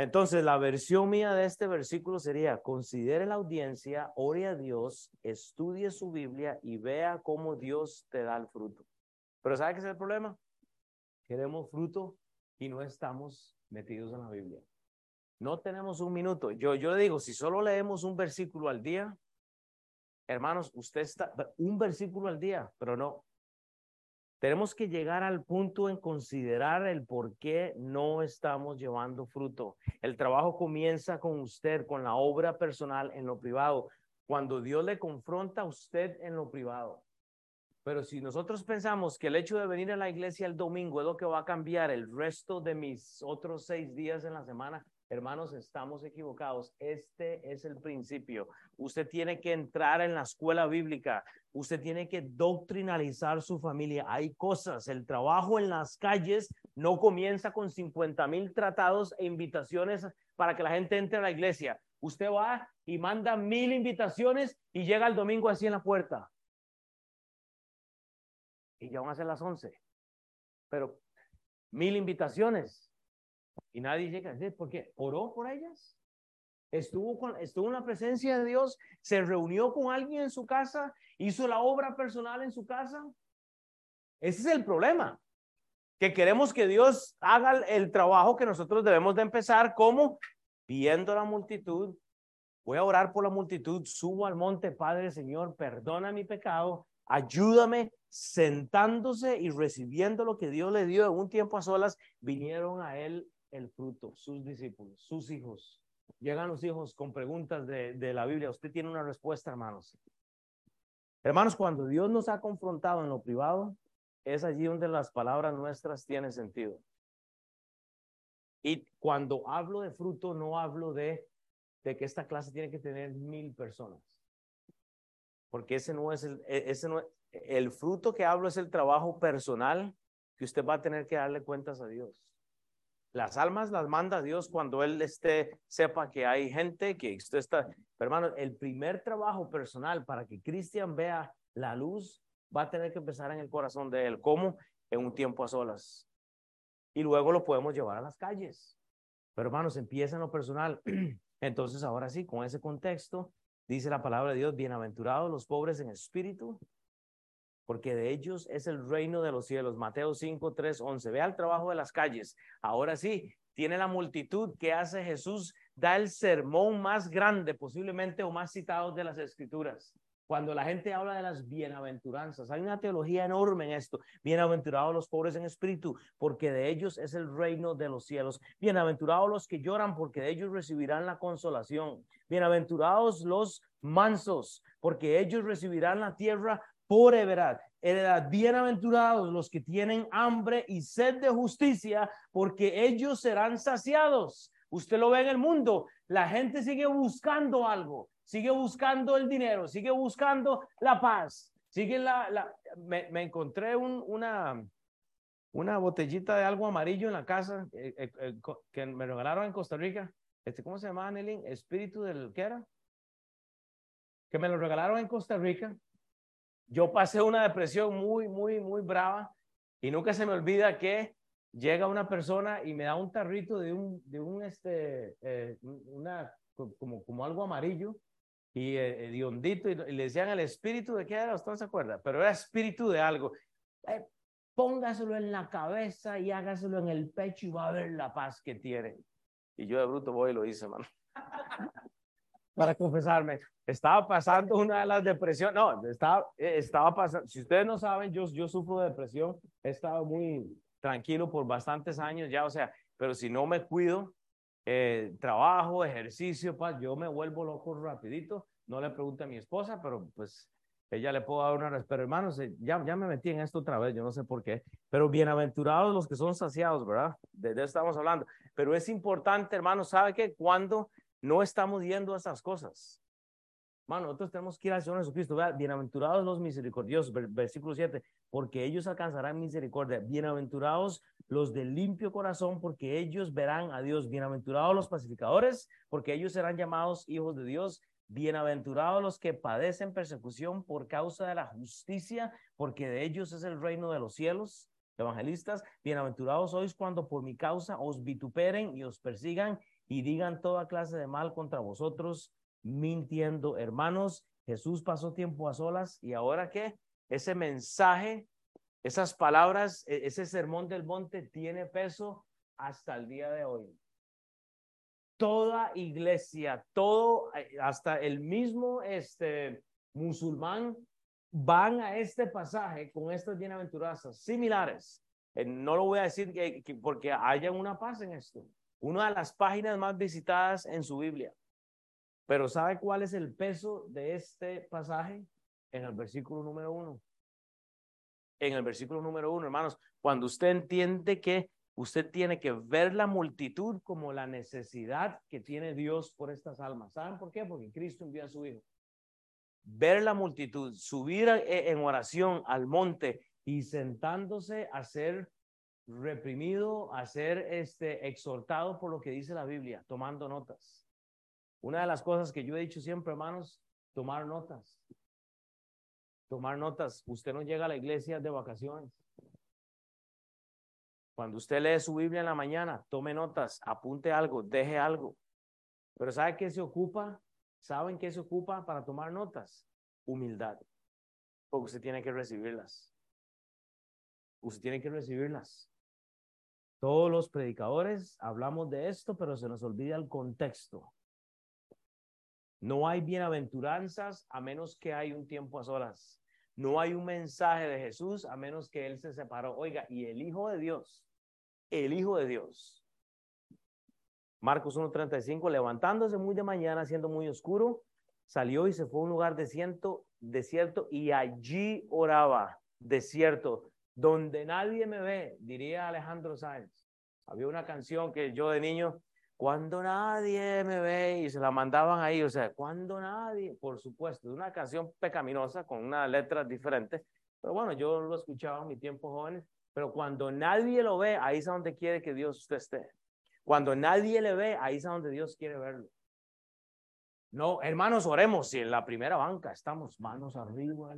Entonces, la versión mía de este versículo sería, considere la audiencia, ore a Dios, estudie su Biblia y vea cómo Dios te da el fruto. Pero ¿sabe qué es el problema? Queremos fruto y no estamos metidos en la Biblia. No tenemos un minuto. Yo, yo le digo, si solo leemos un versículo al día, hermanos, usted está, un versículo al día, pero no. Tenemos que llegar al punto en considerar el por qué no estamos llevando fruto. El trabajo comienza con usted, con la obra personal en lo privado. Cuando Dios le confronta a usted en lo privado. Pero si nosotros pensamos que el hecho de venir a la iglesia el domingo es lo que va a cambiar el resto de mis otros seis días en la semana, Hermanos, estamos equivocados. Este es el principio. Usted tiene que entrar en la escuela bíblica. Usted tiene que doctrinalizar su familia. Hay cosas. El trabajo en las calles no comienza con 50 mil tratados e invitaciones para que la gente entre a la iglesia. Usted va y manda mil invitaciones y llega el domingo así en la puerta. Y ya van a ser las 11. Pero mil invitaciones y nadie llega. ¿Por qué? ¿Oró por ellas? Estuvo, con, estuvo en la presencia de Dios, se reunió con alguien en su casa, hizo la obra personal en su casa. Ese es el problema, que queremos que Dios haga el trabajo que nosotros debemos de empezar, como viendo la multitud. Voy a orar por la multitud, subo al monte, Padre Señor, perdona mi pecado, ayúdame, sentándose y recibiendo lo que Dios le dio en un tiempo a solas, vinieron a Él el fruto, sus discípulos, sus hijos. Llegan los hijos con preguntas de, de la Biblia. Usted tiene una respuesta, hermanos. Hermanos, cuando Dios nos ha confrontado en lo privado, es allí donde las palabras nuestras tienen sentido. Y cuando hablo de fruto, no hablo de, de que esta clase tiene que tener mil personas. Porque ese no es el, e, ese no, el fruto que hablo es el trabajo personal que usted va a tener que darle cuentas a Dios. Las almas las manda Dios cuando Él esté, sepa que hay gente que usted está. Pero hermano, el primer trabajo personal para que Cristian vea la luz va a tener que empezar en el corazón de Él. ¿Cómo? En un tiempo a solas. Y luego lo podemos llevar a las calles. Pero hermanos, empieza en lo personal. [clears throat] Entonces, ahora sí, con ese contexto, dice la palabra de Dios, bienaventurados los pobres en espíritu, porque de ellos es el reino de los cielos. Mateo 5, 3, 11. Vea el trabajo de las calles. Ahora sí, tiene la multitud que hace Jesús, da el sermón más grande posiblemente o más citado de las escrituras. Cuando la gente habla de las bienaventuranzas, hay una teología enorme en esto. Bienaventurados los pobres en espíritu, porque de ellos es el reino de los cielos. Bienaventurados los que lloran, porque de ellos recibirán la consolación. Bienaventurados los mansos, porque ellos recibirán la tierra por heredad. Heredad, bienaventurados los que tienen hambre y sed de justicia, porque ellos serán saciados. Usted lo ve en el mundo, la gente sigue buscando algo, sigue buscando el dinero, sigue buscando la paz, sigue la... me, encontré un, una, una botellita de algo amarillo en la casa eh, eh, eh, que me regalaron en Costa Rica. Este, ¿Cómo se llama, Nelly? Espíritu del, ¿qué era? Que me lo regalaron en Costa Rica yo pasé una depresión muy, muy, muy brava y nunca se me olvida que llega una persona y me da un tarrito de un, de un, este, eh, una, como, como algo amarillo y eh, hondito y, le decían el espíritu de qué era, usted no se acuerda, pero era espíritu de algo. Eh, póngaselo en la cabeza y hágaselo en el pecho y va a ver la paz que tiene. Y yo de bruto voy y lo hice, mano. [laughs] para confesarme, estaba pasando una de las depresiones, no, estaba, eh, estaba pasando, si ustedes no saben, yo, yo sufro de depresión, he estado muy tranquilo por bastantes años ya, o sea, pero si no me cuido, eh, trabajo, ejercicio, pues, yo me vuelvo loco rapidito, no le pregunto a mi esposa, pero pues ella le puedo dar una respuesta, pero hermanos, ya, ya me metí en esto otra vez, yo no sé por qué, pero bienaventurados los que son saciados, ¿verdad? De, de eso estamos hablando, pero es importante, hermanos, ¿sabe qué? Cuando no estamos yendo a esas cosas. Mano, nosotros tenemos que ir al Señor Jesucristo. bienaventurados los misericordiosos, versículo 7, porque ellos alcanzarán misericordia. Bienaventurados los de limpio corazón, porque ellos verán a Dios. Bienaventurados los pacificadores, porque ellos serán llamados hijos de Dios. Bienaventurados los que padecen persecución por causa de la justicia, porque de ellos es el reino de los cielos. Evangelistas, bienaventurados sois cuando por mi causa os vituperen y os persigan y digan toda clase de mal contra vosotros, mintiendo. Hermanos, Jesús pasó tiempo a solas y ahora que ese mensaje, esas palabras, e-, ese sermón del monte tiene peso hasta el día de hoy toda iglesia, todo, eh, hasta el mismo este, musulmán, van a este pasaje con estas bienaventuranzas similares. Eh, no lo voy a decir que, porque haya una paz en esto. Una de las páginas más visitadas en su Biblia. Pero ¿sabe cuál es el peso de este pasaje? En el versículo número uno. En el versículo número uno, hermanos, cuando usted entiende que Usted tiene que ver la multitud como la necesidad que tiene Dios por estas almas. ¿Saben por qué? Porque Cristo envió a su Hijo. Ver la multitud, subir e, en oración al monte y sentándose a ser reprimido, a ser este, exhortado por lo que dice la Biblia, tomando notas. Una de las cosas que yo he dicho siempre, hermanos, tomar notas. Tomar notas. Usted no llega a la iglesia de vacaciones. Cuando usted lee su Biblia en la mañana, tome notas, apunte algo, deje algo. Pero ¿sabe qué se ocupa? ¿Saben qué se ocupa para tomar notas? Humildad. Porque usted tiene que recibirlas. Usted tiene que recibirlas. Todos los predicadores hablamos de esto, pero se nos olvida el contexto. No hay bienaventuranzas a menos que hay un tiempo a solas. No hay un mensaje de Jesús a menos que Él se separó. Oiga, y el Hijo de Dios el Hijo de Dios. Marcos 1.35, levantándose muy de mañana, siendo muy oscuro, salió y se fue a un lugar desierto, desierto y allí oraba, desierto, donde nadie me ve, diría Alejandro Sáenz. Había una canción que yo de niño, cuando nadie me ve, y se la mandaban ahí, o sea, cuando nadie, por supuesto, una canción pecaminosa con una letra diferente, pero bueno, yo lo escuchaba en mi tiempo jóvenes pero cuando nadie lo ve, ahí es donde quiere que Dios usted esté. Cuando nadie le ve, ahí es donde Dios quiere verlo. No, hermanos, oremos. Si en la primera banca estamos manos arriba,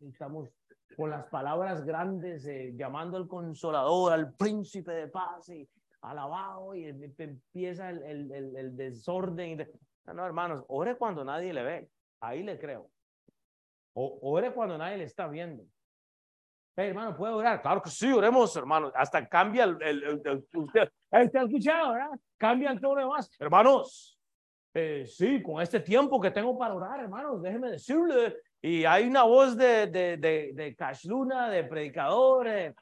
estamos con las palabras grandes, eh, llamando al consolador, al príncipe de paz, y alabado, y empieza el, el, el, desorden. No, hermanos, ore cuando nadie le ve. Ahí le creo. O, ore cuando nadie le está viendo hermano, ¿puedo orar? Claro que sí, oremos, hermano. Hasta cambia el, el, usted, ha escuchado, ¿verdad? Cambia el tono demás. Hermanos, eh, sí, con este tiempo que tengo para orar, hermanos, déjeme decirle. Y hay una voz de, de, de, de Cash Luna, de predicadores,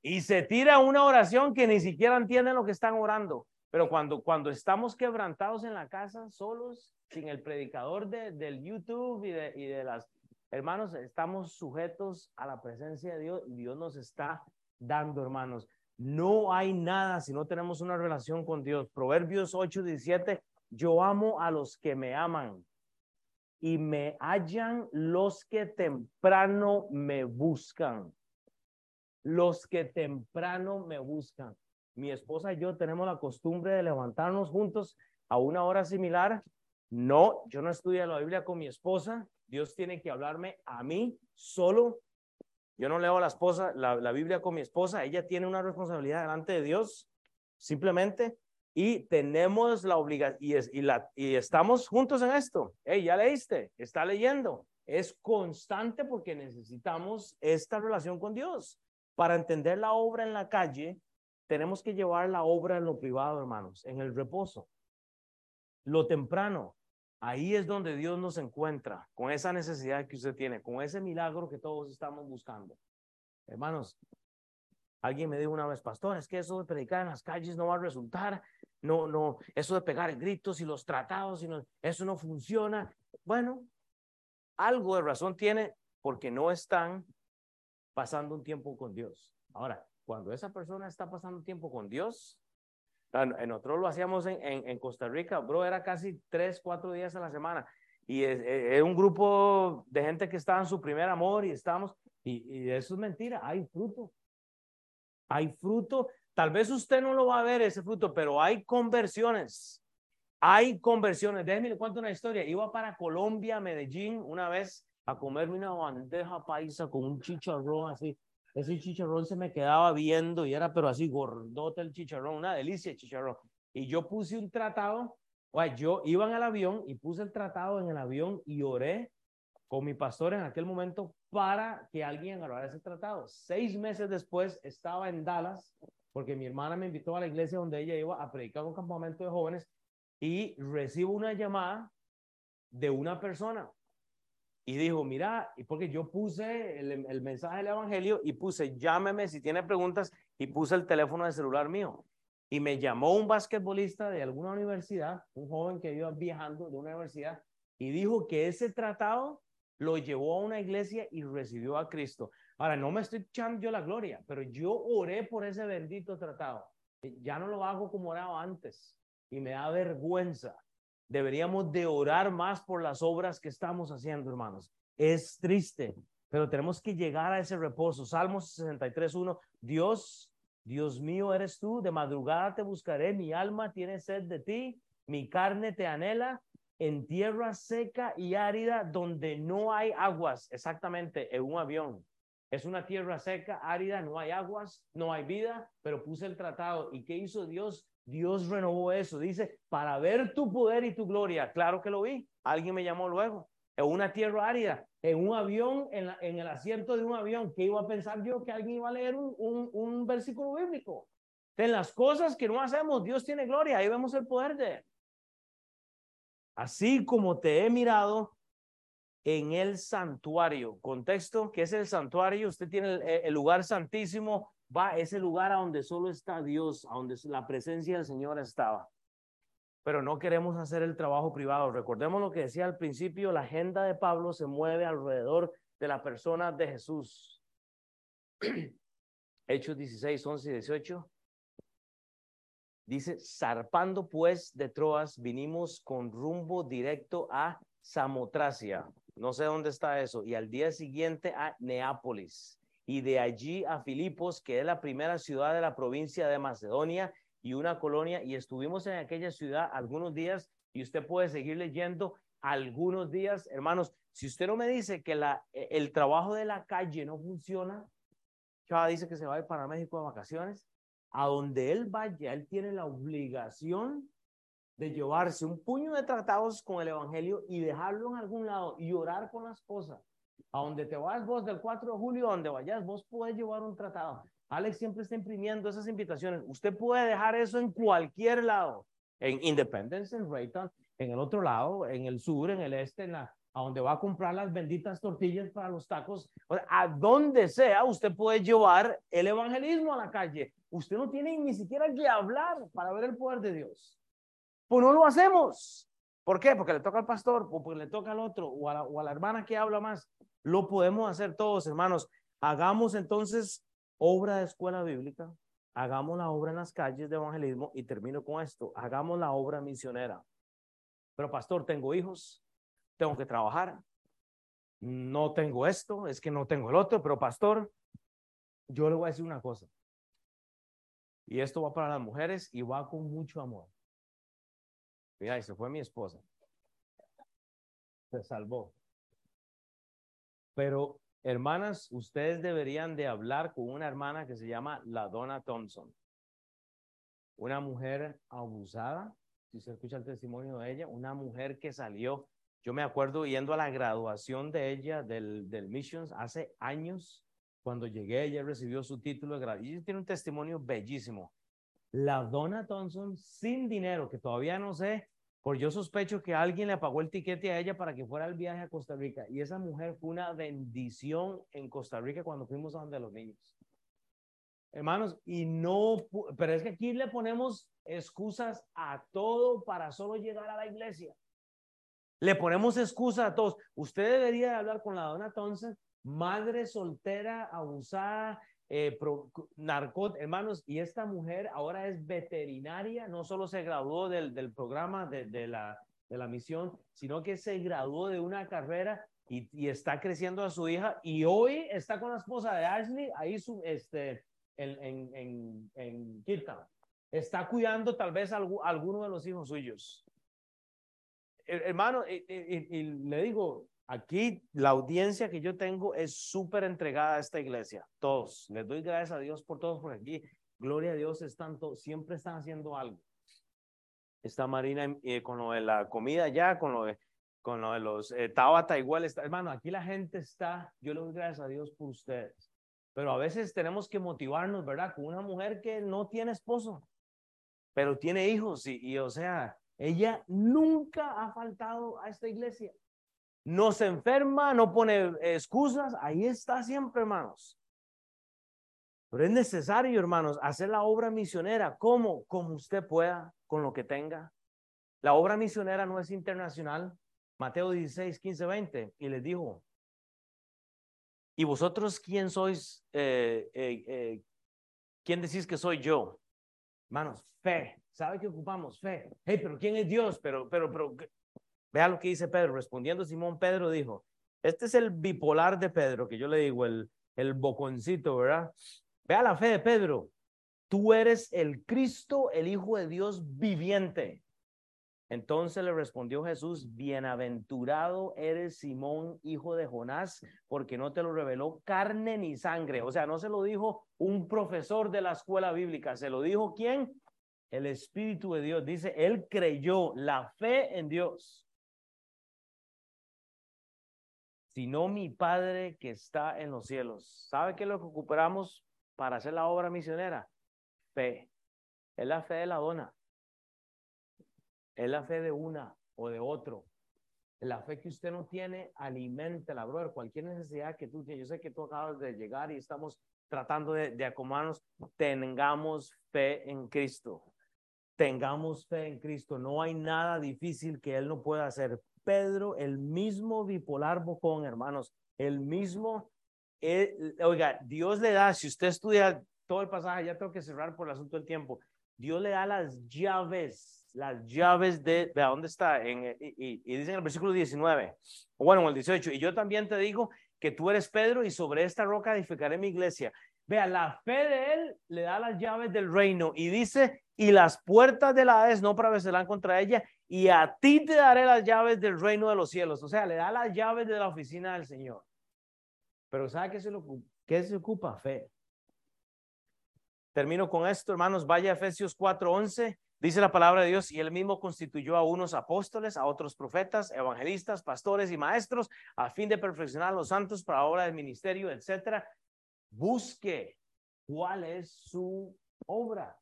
y se tira una oración que ni siquiera entienden lo que están orando. Pero cuando, cuando estamos quebrantados en la casa, solos, sin el predicador de, del YouTube y de, y de las Hermanos, estamos sujetos a la presencia de Dios y Dios nos está dando, hermanos. No hay nada si no tenemos una relación con Dios. Proverbios 8, 17, yo amo a los que me aman y me hallan los que temprano me buscan. Los que temprano me buscan. Mi esposa y yo tenemos la costumbre de levantarnos juntos a una hora similar. No, yo no estudio la Biblia con mi esposa. Dios tiene que hablarme a mí solo. Yo no leo la esposa, la, Biblia con mi esposa. Ella tiene una responsabilidad delante de Dios, simplemente. Y tenemos la obligación, y, y, la, y estamos juntos en esto. Hey, ya leíste, está leyendo. Es constante porque necesitamos esta relación con Dios. Para entender la obra en la calle, tenemos que llevar la obra en lo privado, hermanos, en el reposo. Lo temprano, Ahí es donde Dios nos encuentra con esa necesidad que usted tiene, con ese milagro que todos estamos buscando. Hermanos, alguien me dijo una vez, pastor, es que eso de predicar en las calles no va a resultar, no, no, eso de pegar gritos y los tratados, eso no funciona. Bueno, algo de razón tiene porque no están pasando un tiempo con Dios. Ahora, cuando esa persona está pasando tiempo con Dios, en Nosotros lo hacíamos en, Costa Rica, bro, era casi tres, cuatro días a la semana. Y era un grupo de gente que estaba en su primer amor y estábamos, y, y eso es mentira, hay fruto. Hay fruto. Tal vez usted no lo va a ver ese fruto, pero hay conversiones. Hay conversiones. Déjenme le cuento una historia. Iba para Colombia, Medellín, una vez a comerme una bandeja paisa con un chicharrón así. Ese chicharrón se me quedaba viendo y era pero así gordote el chicharrón, una delicia el chicharrón. Y yo puse un tratado, o yo iba en el avión y puse el tratado en el avión y oré con mi pastor en aquel momento para que alguien agarrara ese tratado. Seis meses después estaba en Dallas porque mi hermana me invitó a la iglesia donde ella iba a predicar un campamento de jóvenes y recibo una llamada de una persona y dijo, mira, porque yo puse el, el, mensaje del Evangelio y puse, llámeme si tiene preguntas y puse el teléfono de celular mío. Y me llamó un basquetbolista de alguna universidad, un joven que iba viajando de una universidad, y dijo que ese tratado lo llevó a una iglesia y recibió a Cristo. Ahora, no me estoy echando yo la gloria, pero yo oré por ese bendito tratado. Ya no lo hago como oraba antes y me da vergüenza. Deberíamos de orar más por las obras que estamos haciendo, hermanos. Es triste, pero tenemos que llegar a ese reposo. Salmos 63.1, Dios, Dios mío eres tú, de madrugada te buscaré, mi alma tiene sed de ti, mi carne te anhela en tierra seca y árida donde no hay aguas, exactamente, en un avión. Es una tierra seca, árida, no hay aguas, no hay vida, pero puse el tratado. ¿Y qué hizo Dios? Dios renovó eso. Dice, para ver tu poder y tu gloria. Claro que lo vi. Alguien me llamó luego. En una tierra árida, en un avión, en, en el asiento de un avión. ¿Qué iba a pensar yo? Que alguien iba a leer un, un, versículo bíblico. En las cosas que no hacemos, Dios tiene gloria. Ahí vemos el poder de. Así como te he mirado en el santuario. Contexto, ¿qué es el santuario? Usted tiene el, lugar santísimo va ese lugar a donde solo está Dios, a donde la presencia del Señor estaba. Pero no queremos hacer el trabajo privado. Recordemos lo que decía al principio, la agenda de Pablo se mueve alrededor de la persona de Jesús. [clears throat] Hechos 16, 11 y 18. Dice, zarpando pues de Troas, vinimos con rumbo directo a Samotracia. No sé dónde está eso. Y al día siguiente a Neápolis. Y de allí a Filipos, que es la primera ciudad de la provincia de Macedonia y una colonia, y estuvimos en aquella ciudad algunos días, y usted puede seguir leyendo algunos días, hermanos, si usted no me dice que e, el trabajo de la calle no funciona, Chava dice que se va a ir para México de vacaciones, a donde él vaya, él tiene la obligación de llevarse un puño de tratados con el Evangelio y dejarlo en algún lado y orar con la esposa a donde te vas vos del 4 de julio, donde vayas, vos puedes llevar un tratado. Alex siempre está imprimiendo esas invitaciones. Usted puede dejar eso en cualquier lado, en Independence, en Rayton, en el otro lado, en el sur, en el este, en la, a donde va a comprar las benditas tortillas para los tacos. a donde sea, usted puede llevar el evangelismo a la calle. Usted no tiene ni siquiera que hablar para ver el poder de Dios. Pues no lo hacemos. ¿Por qué? Porque le toca al pastor, o porque le toca al otro, o a la, hermana que habla más. Lo podemos hacer todos, hermanos. Hagamos entonces obra de escuela bíblica, hagamos la obra en las calles de evangelismo y termino con esto, hagamos la obra misionera. Pero pastor, tengo hijos, tengo que trabajar, no tengo esto, es que no tengo el otro, pero pastor, yo le voy a decir una cosa. Y esto va para las mujeres y va con mucho amor. Mira, y se fue mi esposa. Se salvó. Pero, hermanas, ustedes deberían de hablar con una hermana que se llama la Donna Thompson. Una mujer abusada, si se escucha el testimonio de ella, una mujer que salió, yo me acuerdo yendo a la graduación de ella del, del Missions hace años, cuando llegué ella recibió su título de graduación y tiene un testimonio bellísimo. La Donna Thompson sin dinero, que todavía no sé por yo sospecho que alguien le pagó el tiquete a ella para que fuera al viaje a Costa Rica. Y esa mujer fue una bendición en Costa Rica cuando fuimos a donde los niños. Hermanos, y no, pero es que aquí le ponemos excusas a todo para solo llegar a la iglesia. Le ponemos excusas a todos. Usted debería hablar con la dona entonces, madre soltera, abusada, eh, hermanos, y esta mujer ahora es veterinaria, no solo se graduó del, del programa de, de, la, de la misión, sino que se graduó de una carrera y, y, está creciendo a su hija y hoy está con la esposa de Ashley ahí su, este, en, en, en, en Está cuidando tal vez algo, alguno de los hijos suyos. hermano, y, le digo, aquí la audiencia que yo tengo es súper entregada a esta iglesia. Todos, les doy gracias a Dios por todos por aquí. Gloria a Dios, están siempre están haciendo algo. Está Marina eh, con lo de la comida ya, con lo de, con lo de los eh, Tabata igual está. Hermano, aquí la gente está, yo le doy gracias a Dios por ustedes. Pero a veces tenemos que motivarnos, ¿verdad? Con una mujer que no tiene esposo, pero tiene hijos y, y o sea, ella nunca ha faltado a esta iglesia. No se enferma, no pone excusas, ahí está siempre, hermanos. Pero es necesario, hermanos, hacer la obra misionera. ¿Cómo? Como usted pueda, con lo que tenga. La obra misionera no es internacional. Mateo 16, 15, 20. Y les dijo, ¿y vosotros quién sois? Eh, eh, eh, ¿Quién decís que soy yo? Hermanos, fe. ¿Sabe que ocupamos? Fe. Hey, pero ¿quién es Dios? Pero, pero, pero, vea lo que dice Pedro. Respondiendo Simón, Pedro dijo, este es el bipolar de Pedro, que yo le digo, el, el boconcito, ¿verdad? Vea la fe de Pedro. Tú eres el Cristo, el Hijo de Dios viviente. Entonces le respondió Jesús, bienaventurado eres Simón, hijo de Jonás, porque no te lo reveló carne ni sangre. O sea, no se lo dijo un profesor de la escuela bíblica, se lo dijo quién? El Espíritu de Dios. Dice, él creyó la fe en Dios. Sino mi Padre que está en los cielos. ¿Sabe qué es lo que ocupamos para hacer la obra misionera? Fe. Es la fe de la dona. Es la fe de una o de otro. La fe que usted no tiene, alimentela, brother. Cualquier necesidad que tú tienes. Yo sé que tú acabas de llegar y estamos tratando de, de acomodarnos. Tengamos fe en Cristo. Tengamos fe en Cristo. No hay nada difícil que Él no pueda hacer. Pedro, el mismo bipolar bocón, hermanos, el mismo oiga, Dios le da, si usted estudia todo el pasaje, ya tengo que cerrar por el asunto del tiempo, Dios le da las llaves, las llaves de, ¿de dónde está? En, y, dice en el versículo 19, o bueno, en el 18, y yo también te digo que tú eres Pedro y sobre esta roca edificaré mi iglesia. Vea, la fe de él le da las llaves del reino y dice, y las puertas de la Hades no prevalecerán contra ella, y a ti te daré las llaves del reino de los cielos. O sea, le da las llaves de la oficina del Señor. Pero ¿sabe qué se, lo, qué se ocupa? Fe. Termino con esto, hermanos. Vaya Efesios 4:11. Dice la palabra de Dios, y él mismo constituyó a unos apóstoles, a otros profetas, evangelistas, pastores y maestros, a fin de perfeccionar a los santos para obra del ministerio, etcétera. Busque cuál es su obra.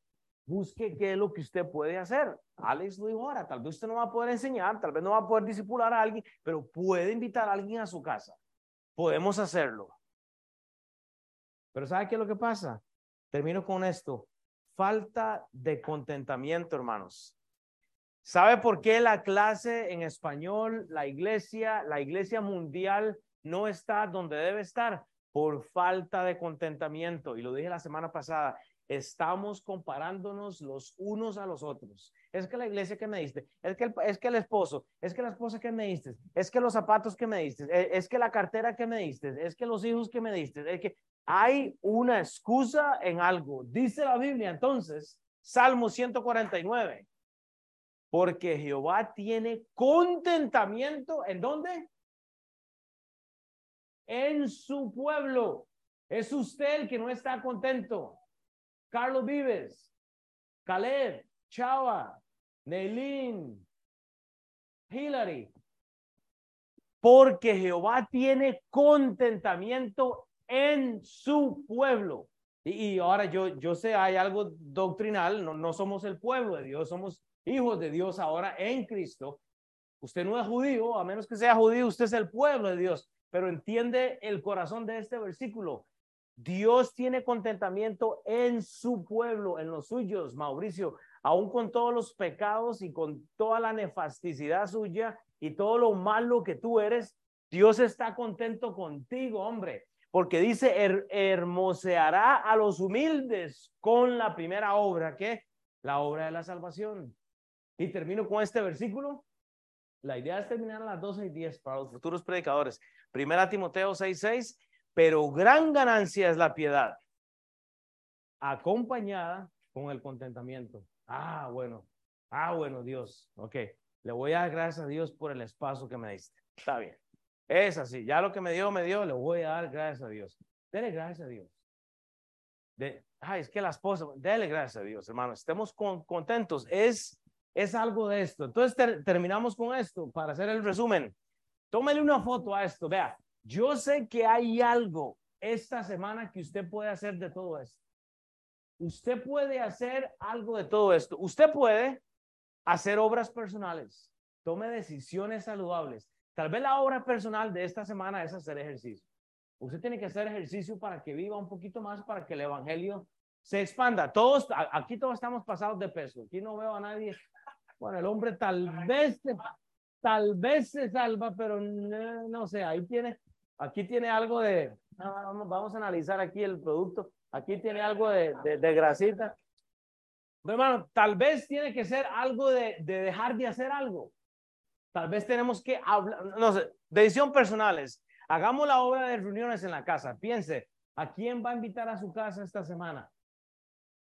Busque qué es lo que usted puede hacer. Alex lo dijo ahora, tal vez usted no va a poder enseñar, tal vez no va a poder disipular a alguien, pero puede invitar a alguien a su casa podemos hacerlo. Pero ¿sabe qué es lo que pasa? Termino con esto. Falta de contentamiento, hermanos. ¿Sabe por qué la clase en español, la iglesia, la iglesia mundial no está donde debe estar? Por falta de contentamiento. Y lo dije la semana pasada, estamos comparándonos los unos a los otros. Es que la iglesia que me diste, es que el, es que el esposo, es que la esposa que me diste, es que los zapatos que me diste, e, es que la cartera que me diste, es que los hijos que me diste, es que hay una excusa en algo. Dice la Biblia entonces, Salmo 149, porque Jehová tiene contentamiento en dónde? En su pueblo. Es usted el que no está contento. Carlos Vives, Caleb, Chava, Neilín, Hillary. Porque Jehová tiene contentamiento en su pueblo. Y, ahora yo, yo sé, hay algo doctrinal, no, no somos el pueblo de Dios, somos hijos de Dios ahora en Cristo. Usted no es judío, a menos que sea judío, usted es el pueblo de Dios. Pero entiende el corazón de este versículo. Dios tiene contentamiento en su pueblo, en los suyos, Mauricio, aún con todos los pecados y con toda la nefasticidad suya y todo lo malo que tú eres, Dios está contento contigo, hombre, porque dice, hermoseará a los humildes con la primera obra, que la obra de la salvación. Y termino con este versículo. La idea es terminar a las 12 y 10 para los futuros predicadores. Primera Timoteo 6, 6 pero gran ganancia es la piedad, acompañada con el contentamiento. Ah, bueno, ah, bueno, Dios, ok. le voy a dar gracias a Dios por el espacio que me diste. Está bien. Es así. Ya lo que me dio, me dio, le voy a dar gracias a Dios. Dele gracias a Dios. De, es que la esposa, dele gracias a Dios, hermano. Estemos contentos. Es, es algo de esto. Entonces terminamos con esto para hacer el resumen. Tómele una foto a esto. Vea, yo sé que hay algo esta semana que usted puede hacer de todo esto. Usted puede hacer algo de todo esto. Usted puede hacer obras personales. Tome decisiones saludables. Tal vez la obra personal de esta semana es hacer ejercicio. Usted tiene que hacer ejercicio para que viva un poquito más, para que el evangelio se expanda. Todos, aquí todos estamos pasados de peso. Aquí no veo a nadie. Bueno, el hombre tal vez, tal vez se salva, pero no, sé, ahí tiene, aquí tiene algo de, vamos, a analizar aquí el producto. Aquí tiene algo de, de, grasita. hermano, tal vez tiene que ser algo de, de dejar de hacer algo. Tal vez tenemos que hablar, no sé, decisión personales. Hagamos la obra de reuniones en la casa. Piense, ¿a quién va a invitar a su casa esta semana?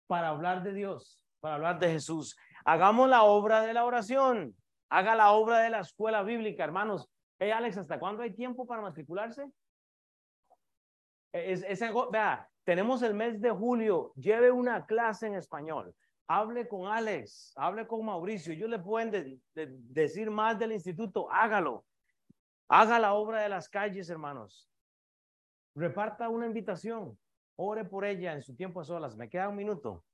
Para hablar de Dios, para hablar de Jesús. Hagamos la obra de la oración. Haga la obra de la escuela bíblica, hermanos. Hey, Alex, ¿hasta cuándo hay tiempo para matricularse? Es, vea, tenemos el mes de julio. Lleve una clase en español hable con Alex, hable con Mauricio, ellos le pueden decir más del instituto, hágalo. Haga la obra de las calles, hermanos. Reparta una invitación, ore por ella en su tiempo a solas. Me queda un minuto.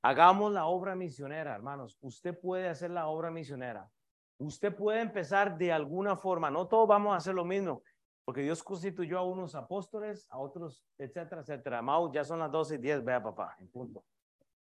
Hagamos la obra misionera, hermanos. Usted puede hacer la obra misionera. Usted puede empezar de alguna forma. No todos vamos a hacer lo mismo, porque Dios constituyó a unos apóstoles, a otros, etcétera, etcétera. Mau, ya son las 12 y 10. Vea, papá, en punto.